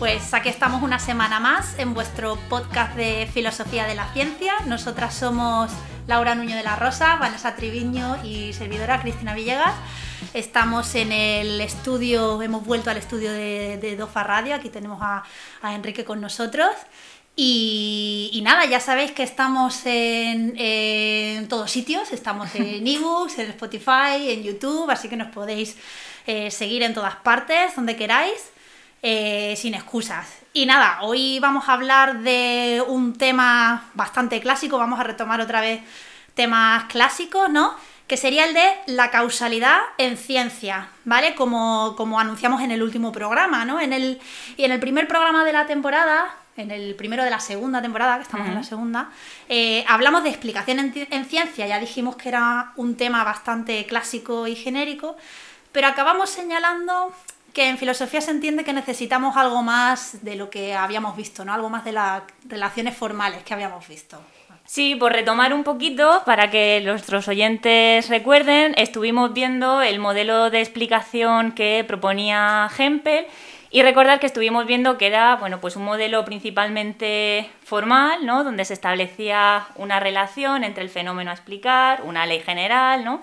Pues aquí estamos una semana más en vuestro podcast de Filosofía de la Ciencia. Nosotras somos Laura Nuño de la Rosa, Vanessa Triviño y servidora Cristina Villegas. Estamos en el estudio, hemos vuelto al estudio de, Dofa Radio, aquí tenemos a, Enrique con nosotros. Y, nada, ya sabéis que estamos en, todos sitios, estamos en ebooks, en Spotify, en YouTube, así que nos podéis eh, seguir en todas partes, donde queráis. Eh, sin excusas. Y nada, hoy vamos a hablar de un tema bastante clásico, vamos a retomar otra vez temas clásicos, ¿no? Que sería el de la causalidad en ciencia, ¿vale? Como, como anunciamos en el último programa, ¿no? En el, y en el primer programa de la temporada, en el primero de la segunda temporada, que estamos en la segunda, eh, hablamos de explicación en, en, ciencia, ya dijimos que era un tema bastante clásico y genérico, pero acabamos señalando que en filosofía se entiende que necesitamos algo más de lo que habíamos visto, ¿no? Algo más de las relaciones formales que habíamos visto. Sí, por retomar un poquito, para que nuestros oyentes recuerden, estuvimos viendo el modelo de explicación que proponía Hempel y recordar que estuvimos viendo que era bueno, pues un modelo principalmente formal, ¿no? donde se establecía una relación entre el fenómeno a explicar, una ley general, ¿no?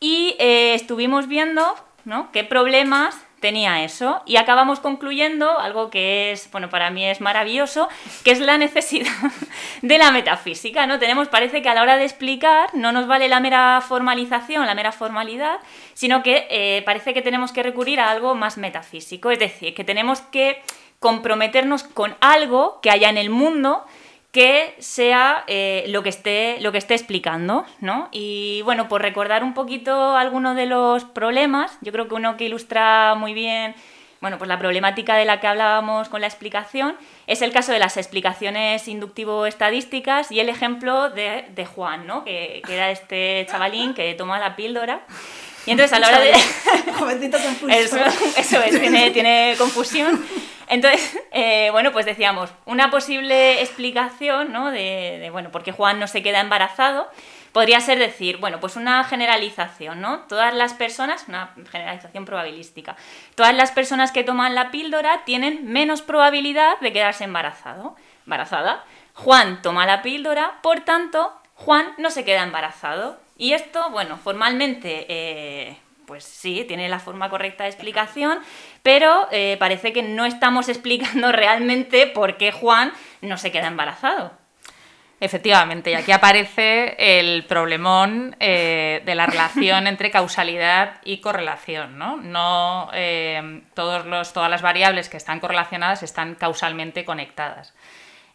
y eh, estuvimos viendo ¿no? qué problemas tenía eso. Y acabamos concluyendo algo que es, bueno, para mí es maravilloso, que es la necesidad de la metafísica, ¿no? Tenemos, parece que a la hora de explicar no nos vale la mera formalización, la mera formalidad, sino que eh, parece que tenemos que recurrir a algo más metafísico, es decir, que tenemos que comprometernos con algo que haya en el mundo que sea eh, lo, que esté, lo que esté explicando, ¿no? Y bueno, por recordar un poquito algunos de los problemas, yo creo que uno que ilustra muy bien bueno, pues la problemática de la que hablábamos con la explicación es el caso de las explicaciones inductivo-estadísticas y el ejemplo de, Juan, ¿no? Que, que, era este chavalín que toma la píldora. Y entonces a la hora de... Eso, es, tiene, tiene confusión. Entonces, eh, bueno, pues decíamos, una posible explicación, ¿no? De, bueno, por qué Juan no se queda embarazado, podría ser decir, bueno, pues una generalización, ¿no? Todas las personas, una generalización probabilística, todas las personas que toman la píldora tienen menos probabilidad de quedarse embarazado, embarazada. Juan toma la píldora, por tanto, Juan no se queda embarazado. Y esto, bueno, formalmente eh, pues sí, tiene la forma correcta de explicación, pero eh, parece que no estamos explicando realmente por qué Juan no se queda embarazado. Efectivamente, y aquí aparece el problemón eh, de la relación entre causalidad y correlación. No, no todos los, todas las variables que están correlacionadas están causalmente conectadas.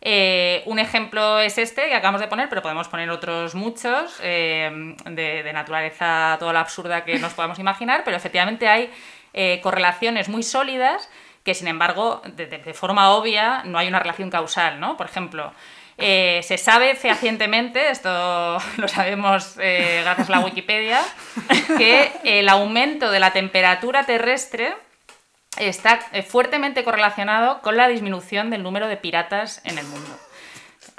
Eh, un ejemplo es este que acabamos de poner, pero podemos poner otros muchos eh, de, naturaleza toda la absurda que nos podamos imaginar, pero efectivamente hay eh, correlaciones muy sólidas que, sin embargo, de, forma obvia no hay una relación causal, ¿no? Por ejemplo, se sabe fehacientemente, esto lo sabemos gracias a la Wikipedia, que el aumento de la temperatura terrestre está eh, fuertemente correlacionado con la disminución del número de piratas en el mundo.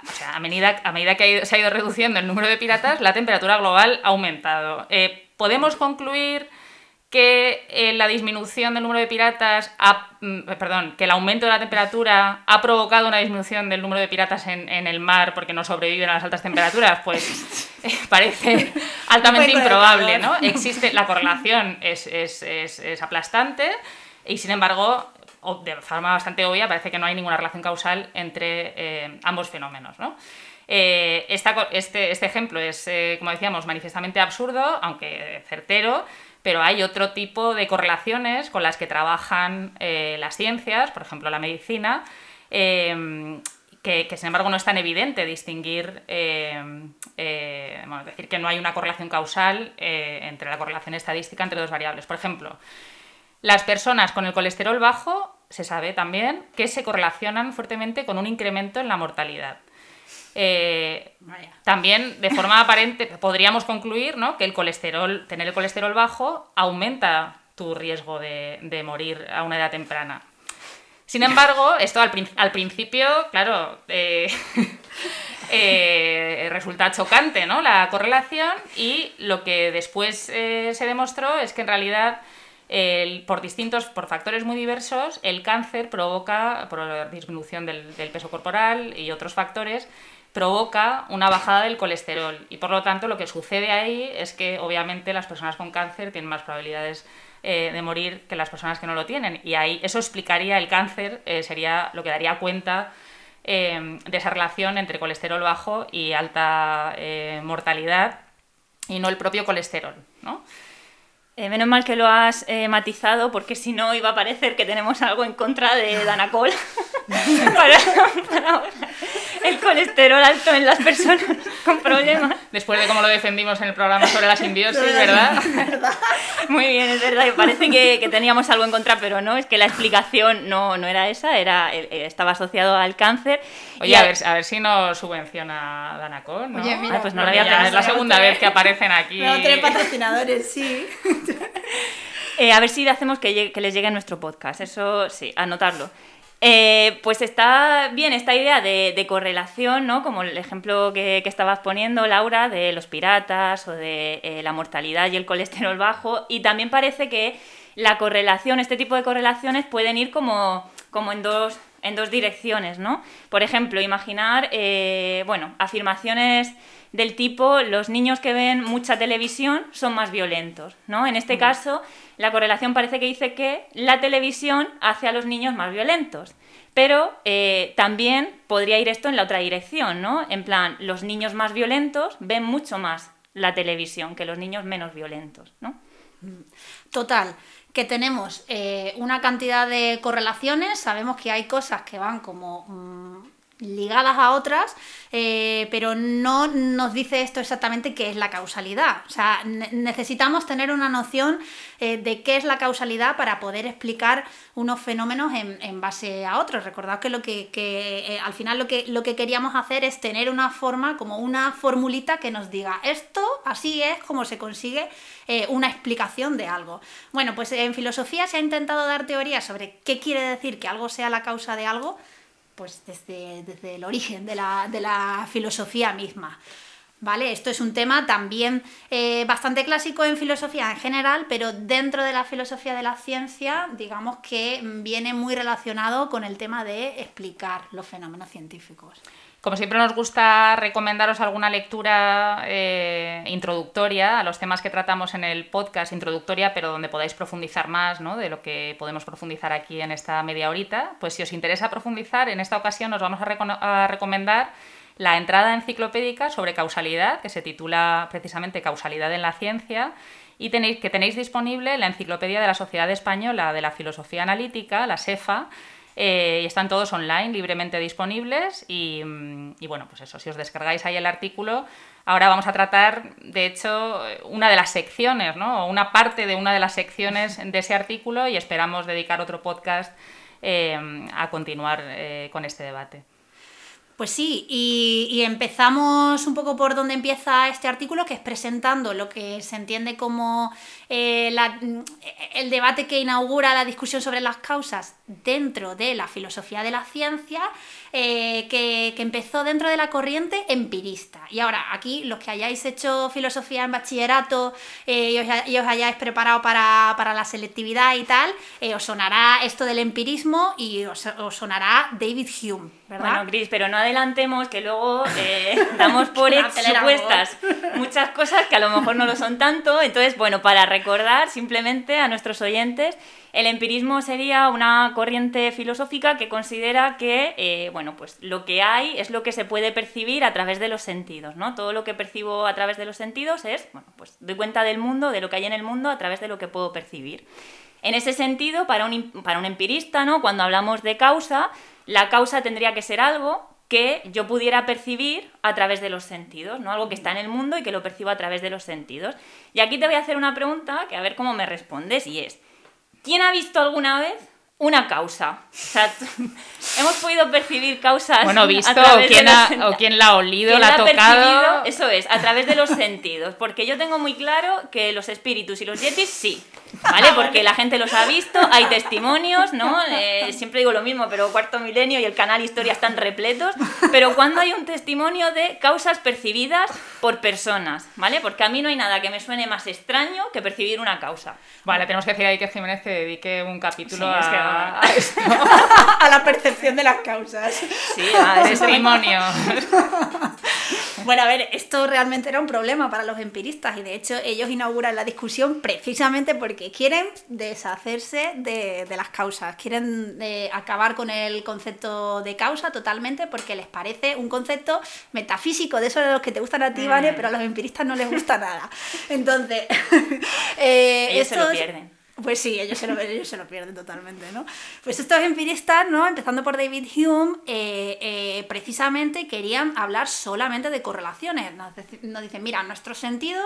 O sea, a medida, a medida que se ha ido reduciendo el número de piratas, la temperatura global ha aumentado. Eh, podemos concluir que eh, la disminución del número de piratas, mm, perdón, que el aumento de la temperatura ha provocado una disminución del número de piratas en, el mar porque no sobreviven a las altas temperaturas, pues parece altamente improbable, ¿no? Existe, la correlación es, es, es aplastante, y sin embargo, de forma bastante obvia, parece que no hay ninguna relación causal entre eh, ambos fenómenos. ¿no? Eh, este, este, ejemplo es, eh, como decíamos, manifiestamente absurdo, aunque certero, pero hay otro tipo de correlaciones con las que trabajan las ciencias, por ejemplo la medicina, que, sin embargo no es tan evidente distinguir, decir que no hay una correlación causal entre la correlación estadística entre dos variables. Por ejemplo, las personas con el colesterol bajo se sabe también que se correlacionan fuertemente con un incremento en la mortalidad. Eh, también, de forma aparente, podríamos concluir que el colesterol, tener el colesterol bajo aumenta tu riesgo de, morir a una edad temprana. Sin embargo, esto al, principio, claro, eh, eh, resulta chocante ¿no? la correlación y lo que después se demostró es que en realidad por distintos, por factores muy diversos, el cáncer provoca, por la disminución del, peso corporal y otros factores, provoca una bajada del colesterol. Y por lo tanto, lo que sucede ahí es que obviamente las personas con cáncer tienen más probabilidades eh, de morir que las personas que no lo tienen. Y ahí eso explicaría el cáncer, eh, sería lo que daría cuenta eh, de esa relación entre colesterol bajo y alta mortalidad y no el propio colesterol. ¿no? Eh, menos mal que lo has eh, matizado, porque si no iba a parecer que tenemos algo en contra de Danacol para, el colesterol alto en las personas con problemas. Después de cómo lo defendimos en el programa sobre la simbiosis, ¿verdad? Muy bien, es verdad. Parece que, teníamos algo en contra, pero no, es que la explicación no, no era esa, era, eh, estaba asociado al cáncer. Oye, a, ver, a ver si nos subvenciona Danacol, ¿no? Oye, mira, pues no lo había Es la segunda vez que aparecen aquí. No, tres patrocinadores, sí. Eh, a ver si hacemos que, les llegue a nuestro podcast, eso sí, anotarlo. Eh, pues está bien esta idea de, correlación, ¿no? Como el ejemplo que, estabas poniendo, Laura, de los piratas o de eh, la mortalidad y el colesterol bajo. Y también parece que la correlación, este tipo de correlaciones pueden ir como, como en dos en dos direcciones, ¿no? Por ejemplo, imaginar, bueno, afirmaciones del tipo los niños que ven mucha televisión son más violentos, ¿no? En este caso, la correlación parece que dice que la televisión hace a los niños más violentos. Pero eh, también podría ir esto en la otra dirección, ¿no? En plan, los niños más violentos ven mucho más la televisión que los niños menos violentos, ¿no? Total, que tenemos eh, una cantidad de correlaciones, sabemos que hay cosas que van como mm, ligadas a otras, eh, pero no nos dice esto exactamente qué es la causalidad. O sea, necesitamos tener una noción eh, de qué es la causalidad para poder explicar unos fenómenos en, base a otros. Recordad que, lo que, eh, al final lo que, lo que queríamos hacer es tener una forma, como una formulita que nos diga esto, así es como se consigue una explicación de algo. Bueno, pues en filosofía se ha intentado dar teoría sobre qué quiere decir que algo sea la causa de algo pues desde, desde el origen de la, de la, filosofía misma. ¿Vale? Esto es un tema también eh, bastante clásico en filosofía en general, pero dentro de la filosofía de la ciencia, digamos que viene muy relacionado con el tema de explicar los fenómenos científicos. Como siempre nos gusta recomendaros alguna lectura eh, introductoria a los temas que tratamos en el podcast, introductoria, pero donde podáis profundizar más ¿no? de lo que podemos profundizar aquí en esta media horita. Pues si os interesa profundizar, en esta ocasión os vamos a, recomendar la entrada enciclopédica sobre causalidad, que se titula precisamente Causalidad en la ciencia, y tenéis, que tenéis disponible la Enciclopedia de la Sociedad Española de la Filosofía Analítica, la SEFA, eh, y están todos online, libremente disponibles. Y, bueno, pues eso, si os descargáis ahí el artículo, ahora vamos a tratar, de hecho, una de las secciones, ¿no? Una parte de una de las secciones de ese artículo y esperamos dedicar otro podcast eh, a continuar eh, con este debate. Pues sí, y, empezamos un poco por donde empieza este artículo, que es presentando lo que se entiende como eh, el debate que inaugura la discusión sobre las causas dentro de la filosofía de la ciencia, eh, que, empezó dentro de la corriente empirista. Y ahora, aquí, los que hayáis hecho filosofía en bachillerato eh, y, os, hayáis preparado para, la selectividad y tal, os sonará esto del empirismo y os, os sonará David Hume. Bueno, Gris, pero no adelantemos que luego eh, damos por supuestas muchas cosas que a lo mejor no lo son tanto. Entonces, bueno, para recordar simplemente a nuestros oyentes, el empirismo sería una corriente filosófica que considera que, eh, bueno, pues lo que hay es lo que se puede percibir a través de los sentidos, ¿no? Todo lo que percibo a través de los sentidos es, bueno, pues doy cuenta del mundo, de lo que hay en el mundo a través de lo que puedo percibir. En ese sentido, para un, para un empirista, ¿no? Cuando hablamos de causa, la causa tendría que ser algo que yo pudiera percibir a través de los sentidos, ¿no? Algo que está en el mundo y que lo percibo a través de los sentidos. Y aquí te voy a hacer una pregunta que a ver cómo me respondes y es, ¿quién ha visto alguna vez una causa? O sea, hemos podido percibir causas. Bueno, visto, a o quién, ha, los- o quién la ha olido, ¿Quién la ha tocado. Eso es, a través de los sentidos. Porque yo tengo muy claro que los espíritus y los yetis sí. ¿Vale? Porque la gente los ha visto, hay testimonios, ¿no? Eh, siempre digo lo mismo, pero Cuarto Milenio y el canal Historia están repletos. Pero cuando hay un testimonio de causas percibidas por personas, ¿vale? Porque a mí no hay nada que me suene más extraño que percibir una causa. Vale, tenemos que decir a Iker Jiménez que dedique un capítulo Sí, es que- a, a esto. a la percepción de las causas. Sí, ah, eso también- Testimonio. Bueno, a ver, esto realmente era un problema para los empiristas y de hecho ellos inauguran la discusión precisamente porque quieren deshacerse de, de las causas, quieren eh, acabar con el concepto de causa totalmente porque les parece un concepto metafísico, de esos de los que te gustan a ti, Vane, pero a los empiristas no les gusta nada. Entonces, eh, Ellos se lo pierden. Pues sí, ellos se, lo, ellos se lo pierden totalmente, ¿no? Pues estos empiristas, ¿no? Empezando por David Hume, eh, eh, precisamente querían hablar solamente de correlaciones. Nos, nos dicen, mira, nuestros sentidos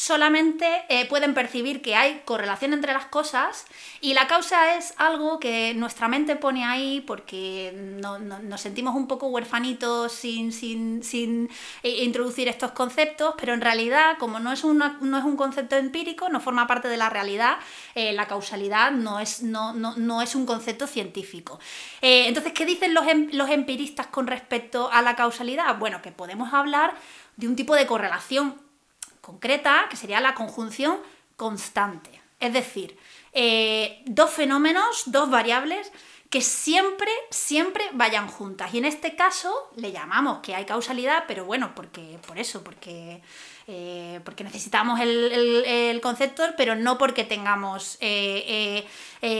solamente eh, pueden percibir que hay correlación entre las cosas y la causa es algo que nuestra mente pone ahí porque no- no- nos sentimos un poco huerfanitos sin, sin, sin eh, introducir estos conceptos, pero en realidad como no es, no es un concepto empírico, no forma parte de la realidad, eh, la causalidad no es, no, es un concepto científico. Entonces, ¿qué dicen los, em- los empiristas con respecto a la causalidad? Bueno, que podemos hablar de un tipo de correlación concreta, que sería la conjunción constante. Es decir, eh, dos fenómenos, dos variables que siempre, siempre vayan juntas. Y en este caso le llamamos que hay causalidad, pero bueno, porque, por eso, porque, eh, porque necesitamos el, el- concepto, pero no porque tengamos eh,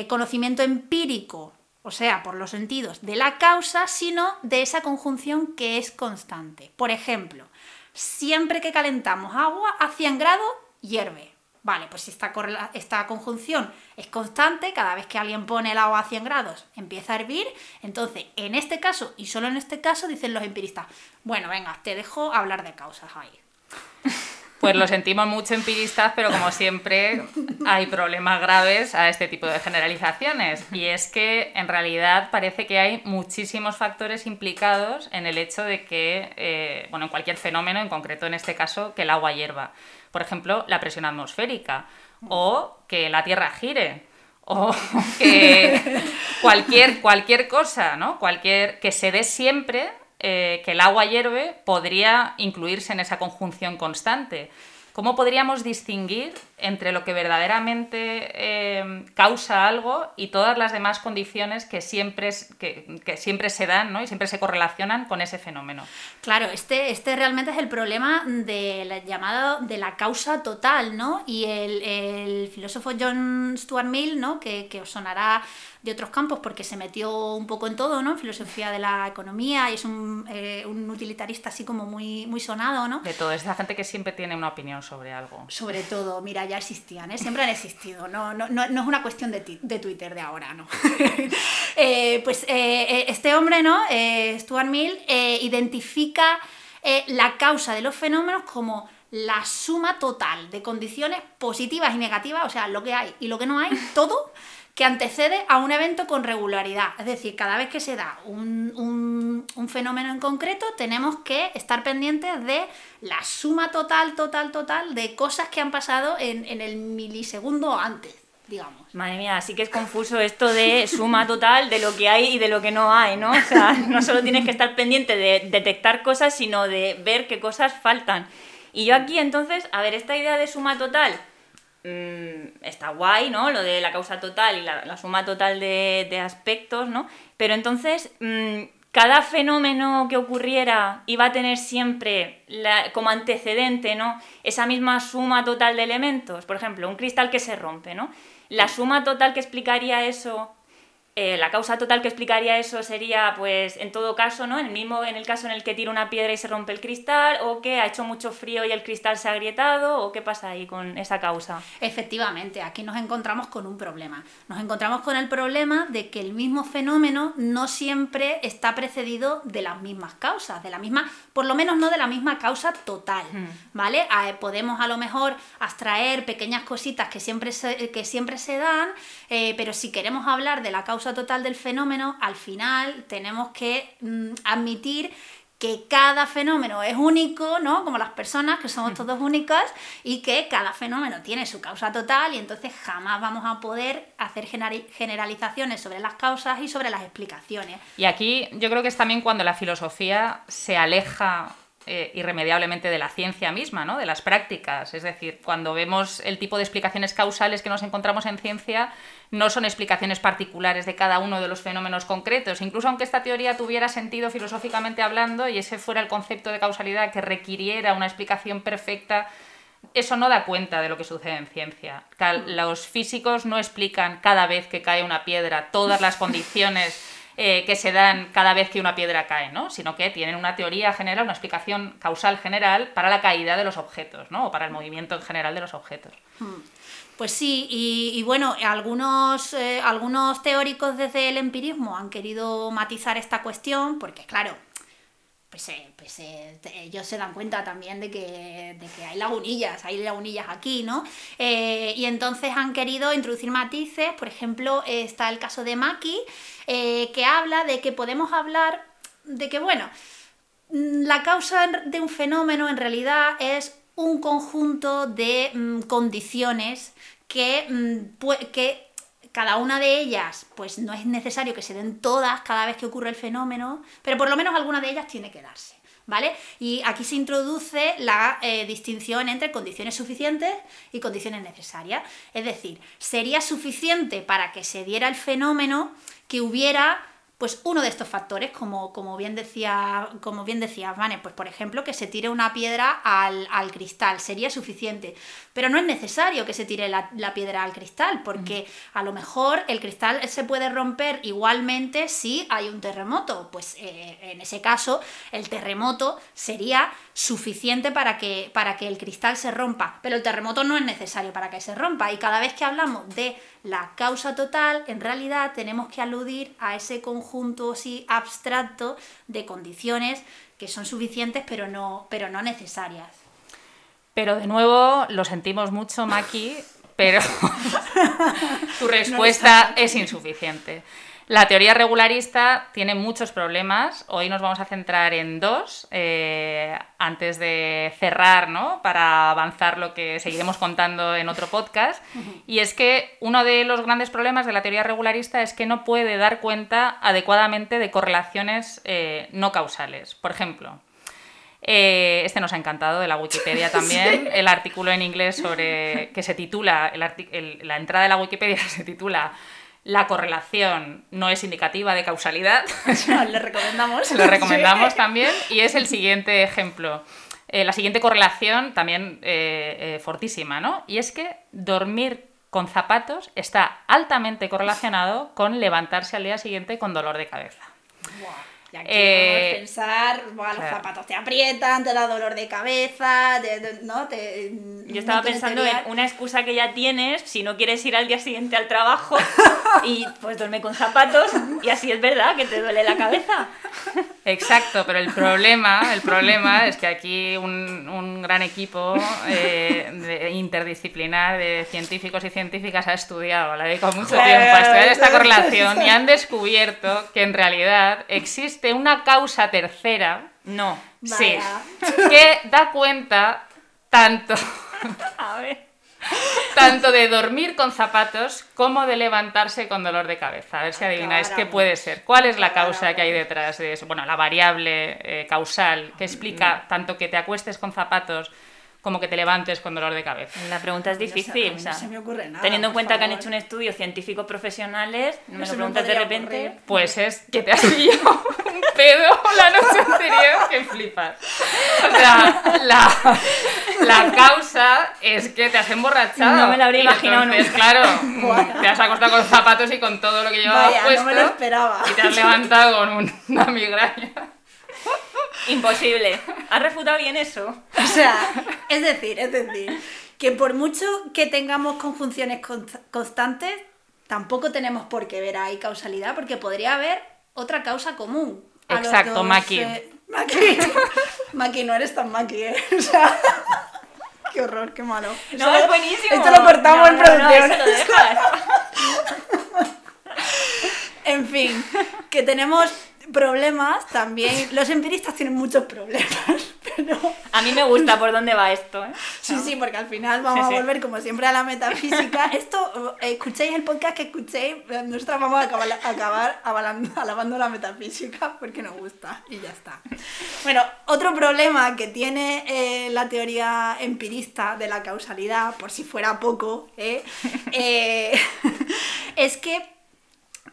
conocimiento empírico, o sea, por los sentidos de la causa, sino de esa conjunción que es constante. Por ejemplo, siempre que calentamos agua a 100 grados, hierve. Vale, pues si esta, esta conjunción es constante, cada vez que alguien pone el agua a 100 grados empieza a hervir, entonces en este caso, y solo en este caso, dicen los empiristas, bueno, venga, te dejo hablar de causas ahí. Pues lo sentimos mucho empiristas, pero como siempre hay problemas graves a este tipo de generalizaciones. Y es que en realidad parece que hay muchísimos factores implicados en el hecho de que, eh, bueno, en cualquier fenómeno, en concreto en este caso, que el agua hierva. Por ejemplo, la presión atmosférica o que la Tierra gire o que cualquier, cualquier cosa, ¿no? Cualquier que se dé siempre eh, que el agua hierve podría incluirse en esa conjunción constante. ¿Cómo podríamos distinguir entre lo que verdaderamente eh, causa algo y todas las demás condiciones que siempre, que siempre se dan ¿no? y siempre se correlacionan con ese fenómeno? Claro, este, este realmente es el problema de la llamada de la causa total, ¿no? Y el, el filósofo John Stuart Mill, ¿no? Que, que os sonará de otros campos porque se metió un poco en todo, ¿no? En filosofía de la economía y es un, eh, un utilitarista así como muy, muy sonado, ¿no? De toda esa gente que siempre tiene una opinión sobre algo. Sobre todo, mira, ya existían, ¿eh? siempre han existido, no, no, no, no es una cuestión de, de Twitter de ahora, ¿no? Eh, pues eh, este hombre, ¿no? Stuart Mill, identifica la causa de los fenómenos como la suma total de condiciones positivas y negativas, o sea, lo que hay y lo que no hay, todo que antecede a un evento con regularidad. Es decir, cada vez que se da un, un- un fenómeno en concreto, tenemos que estar pendientes de la suma total, total, total de cosas que han pasado en, en el milisegundo antes, digamos. Madre mía, sí que es confuso esto de suma total de lo que hay y de lo que no hay, ¿no? O sea, no solo tienes que estar pendiente de detectar cosas, sino de ver qué cosas faltan. Y yo aquí entonces, a ver, esta idea de suma total mm, está guay, ¿no? Lo de la causa total y la, la suma total de, de aspectos, ¿no? Pero entonces, mm, cada fenómeno que ocurriera iba a tener siempre la- como antecedente, ¿no? Esa misma suma total de elementos. Por ejemplo, un cristal que se rompe, ¿no? La suma total que explicaría eso eh, la causa total que explicaría eso sería, pues, en todo caso, ¿no? En el mismo, en el caso en el que tira una piedra y se rompe el cristal, o que ha hecho mucho frío y el cristal se ha agrietado, o qué pasa ahí con esa causa. Efectivamente, aquí nos encontramos con un problema. Nos encontramos con el problema de que el mismo fenómeno no siempre está precedido de las mismas causas, de la misma, por lo menos no de la misma causa total, ¿vale? A- podemos a lo mejor abstraer pequeñas cositas que siempre se, que siempre se dan, eh, pero si queremos hablar de la causa causa total del fenómeno, al final tenemos que mm, admitir que cada fenómeno es único, ¿no? Como las personas, que somos todos únicas, y que cada fenómeno tiene su causa total y entonces jamás vamos a poder hacer generalizaciones sobre las causas y sobre las explicaciones. Y aquí yo creo que es también cuando la filosofía se aleja eh, irremediablemente de la ciencia misma, ¿no? de las prácticas. Es decir, cuando vemos el tipo de explicaciones causales que nos encontramos en ciencia, no son explicaciones particulares de cada uno de los fenómenos concretos. Incluso aunque esta teoría tuviera sentido filosóficamente hablando y ese fuera el concepto de causalidad que requiriera una explicación perfecta, eso no da cuenta de lo que sucede en ciencia. Los físicos no explican cada vez que cae una piedra todas las condiciones eh, que se dan cada vez que una piedra cae, ¿no? sino que tienen una teoría general, una explicación causal general para la caída de los objetos, ¿no? o para el movimiento en general de los objetos. Hmm. Pues sí, y, bueno, algunos, eh, algunos teóricos desde el empirismo han querido matizar esta cuestión, porque claro, pues, eh, pues eh, ellos se dan cuenta también de que, de que, hay lagunillas, hay lagunillas aquí, ¿no? Eh, y entonces han querido introducir matices, por ejemplo, está el caso de Maki, que habla de que podemos hablar de que, bueno, la causa de un fenómeno en realidad es un conjunto de mm, condiciones que, mm, que cada una de ellas, pues no es necesario que se den todas cada vez que ocurre el fenómeno, pero por lo menos alguna de ellas tiene que darse. ¿Vale? Y aquí se introduce la eh, distinción entre condiciones suficientes y condiciones necesarias. Es decir, sería suficiente para que se diera el fenómeno que hubiera pues uno de estos factores, como, como, bien decía, como bien decía Vane, pues por ejemplo, que se tire una piedra al, cristal, sería suficiente. Pero no es necesario que se tire la, piedra al cristal, porque a lo mejor el cristal se puede romper igualmente si hay un terremoto. Pues eh, en ese caso, el terremoto sería suficiente para que, para que el cristal se rompa. Pero el terremoto no es necesario para que se rompa. Y cada vez que hablamos de la causa total, en realidad tenemos que aludir a ese conjunto así abstracto de condiciones que son suficientes pero no, pero no necesarias. Pero de nuevo, lo sentimos mucho, Maki, pero tu respuesta es insuficiente. La teoría regularista tiene muchos problemas. Hoy nos vamos a centrar en dos, eh, antes de cerrar, ¿no? Para avanzar lo que seguiremos contando en otro podcast. Y es que uno de los grandes problemas de la teoría regularista es que no puede dar cuenta adecuadamente de correlaciones eh, no causales. Por ejemplo, eh, este nos ha encantado de la Wikipedia también. El artículo en inglés sobre que se titula, la entrada de la Wikipedia se titula la correlación no es indicativa de causalidad. Le recomendamos. Lo recomendamos también. Y es el siguiente ejemplo. Eh, la siguiente correlación también eh, eh, fortísima, ¿no? Y es que dormir con zapatos está altamente correlacionado con levantarse al día siguiente con dolor de cabeza. Y aquí eh, pensar, los zapatos te aprietan, te da dolor de cabeza, ¿no? Te, Yo estaba pensando en una excusa que ya tienes si no quieres ir al día siguiente al trabajo y pues duerme con zapatos y así es verdad que te duele la cabeza. Exacto, pero el problema, el problema es que aquí un, un gran equipo eh, interdisciplinar de científicos y científicas ha estudiado, la dedicado mucho tiempo a estudiar esta correlación y han descubierto que en realidad existe una causa tercera, no, sí, que da cuenta tanto, tanto de dormir con zapatos como de levantarse con dolor de cabeza. A ver si adivináis qué puede ser. ¿Cuál es la causa que hay detrás de eso? Bueno, la variable eh, causal que explica tanto que te acuestes con zapatos como que te levantes con dolor de cabeza. La pregunta es difícil. No, se me ocurre nada. Teniendo en cuenta que han hecho un estudio científicos profesionales, no me lo preguntas de repente. Pues es que te has pillado un pedo la noche anterior que flipas. O sea, la, la, causa es que te has emborrachado. No me lo habría imaginado entonces, claro, te has acostado con zapatos y con todo lo que llevabas puesto. No me lo esperaba. Y te has levantado con una migraña. Imposible. ¿Has refutado bien eso? O sea, es decir, es decir, que por mucho que tengamos conjunciones constantes, tampoco tenemos por qué ver ahí causalidad, porque podría haber otra causa común. Exacto, Maki. Eh, Maki. Maki, no eres tan Maki, ¿eh? O sea, qué horror, qué malo. No, es buenísimo. Esto lo cortamos en producción. No, eso lo dejas. En fin, que tenemos problemas también. Los empiristas tienen muchos problemas, pero. A mí me gusta por dónde va esto, ¿eh? Sí, sí, porque al final vamos Sí, sí. a volver como siempre a la metafísica. Esto, escuchéis el podcast que escuchéis, nosotros vamos a acabar, acabar avalando- alabando la metafísica porque nos gusta y ya está. Bueno, otro problema que tiene eh, la teoría empirista de la causalidad, por si fuera poco, ¿eh? Eh, es que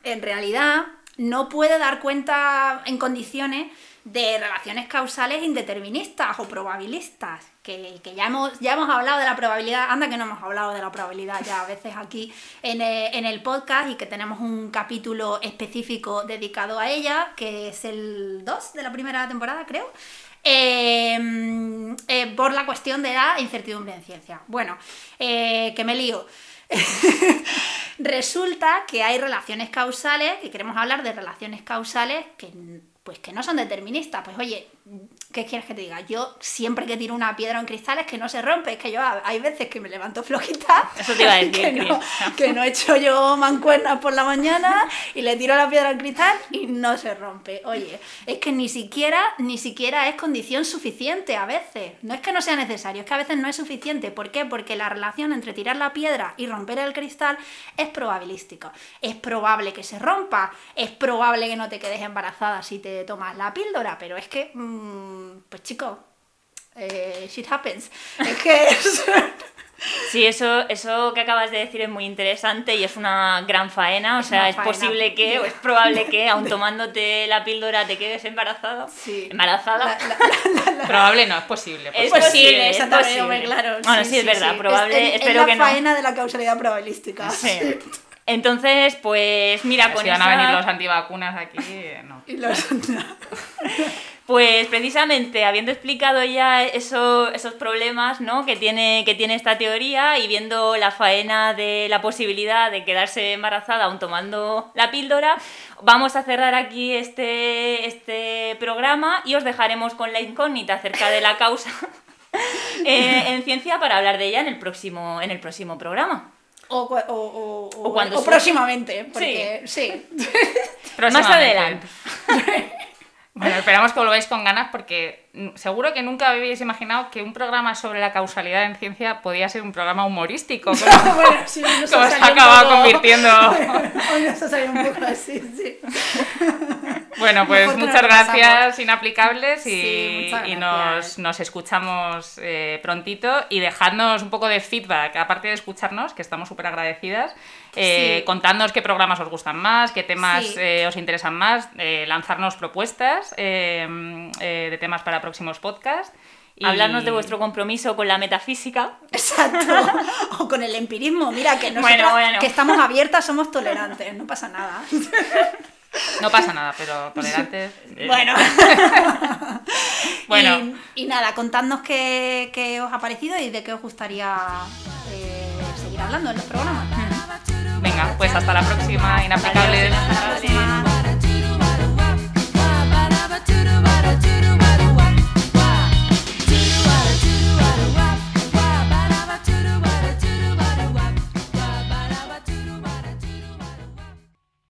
en realidad no puede dar cuenta en condiciones de relaciones causales indeterministas o probabilistas, que, que ya, hemos, ya hemos hablado de la probabilidad, anda que no hemos hablado de la probabilidad ya a veces aquí en el, en el podcast y que tenemos un capítulo específico dedicado a ella, que es el 2 de la primera temporada, creo. Eh, eh, por la cuestión de la incertidumbre en ciencia. Bueno, eh, que me lío. Resulta que hay relaciones causales, que queremos hablar de relaciones causales que, pues, que no son deterministas. Pues oye, ¿qué quieres que te diga? Yo siempre que tiro una piedra en cristal es que no se rompe, es que yo hay veces que me levanto flojita. Eso te iba a decir, que no, que no he hecho yo mancuernas por la mañana y le tiro la piedra al cristal y no se rompe. Oye, es que ni siquiera, ni siquiera es condición suficiente a veces. No es que no sea necesario, es que a veces no es suficiente. ¿Por qué? Porque la relación entre tirar la piedra y romper el cristal es probabilística. Es probable que se rompa, es probable que no te quedes embarazada si te tomas la píldora, pero es que, mm, pues chico, eh, shit happens. Es que es- Sí, eso, eso que acabas de decir es muy interesante y es una gran faena. O sea, es faena. posible que, o es probable que, aun tomándote la píldora, te quedes embarazada. Sí. Embarazada. Probable no, es posible. Es posible, es posible. claro. Bueno, sí, es verdad, probable, Es, es espero la que no. faena de la causalidad probabilística. Sí. Entonces, pues mira, con si van a venir los antivacunas aquí, no. Y los- Pues precisamente, habiendo explicado ya eso- esos problemas ¿no? que, tiene, que tiene esta teoría y viendo la faena de la posibilidad de quedarse embarazada aún tomando la píldora, vamos a cerrar aquí este, este programa y os dejaremos con la incógnita acerca de la causa eh, en ciencia para hablar de ella en el próximo, en el próximo programa. O, o, o, o- O cuando próximamente, porque sí. Más Próximamente. adelante. Bueno, esperamos que volváis con ganas porque seguro que nunca habéis imaginado que un programa sobre la causalidad en ciencia podía ser un programa humorístico. como- bueno, sí, nos Como ha se ha acabado poco- convirtiendo. Hoy nos ha salido un poco así, sí. Bueno, pues Mejor muchas gracias, inaplicables, y, Sí, muchas y gracias. nos, nos escuchamos eh, prontito y dejadnos un poco de feedback, aparte de escucharnos, que estamos súper agradecidas, eh, Sí. contadnos qué programas os gustan más, qué temas Sí. eh, os interesan más, eh, lanzarnos propuestas eh, eh, de temas para próximos podcasts. y- Hablarnos de vuestro compromiso con la metafísica. Exacto. O con el empirismo. Mira, que nosotros Bueno, bueno. que estamos abiertas somos tolerantes, no pasa nada. No pasa nada, pero tolerantes. Eh. Bueno. bueno. Y, nada, contadnos qué, qué, os ha parecido y de qué os gustaría eh, seguir hablando en los programas. Hmm. Venga, pues hasta la próxima, inaplicables. Hasta la próxima.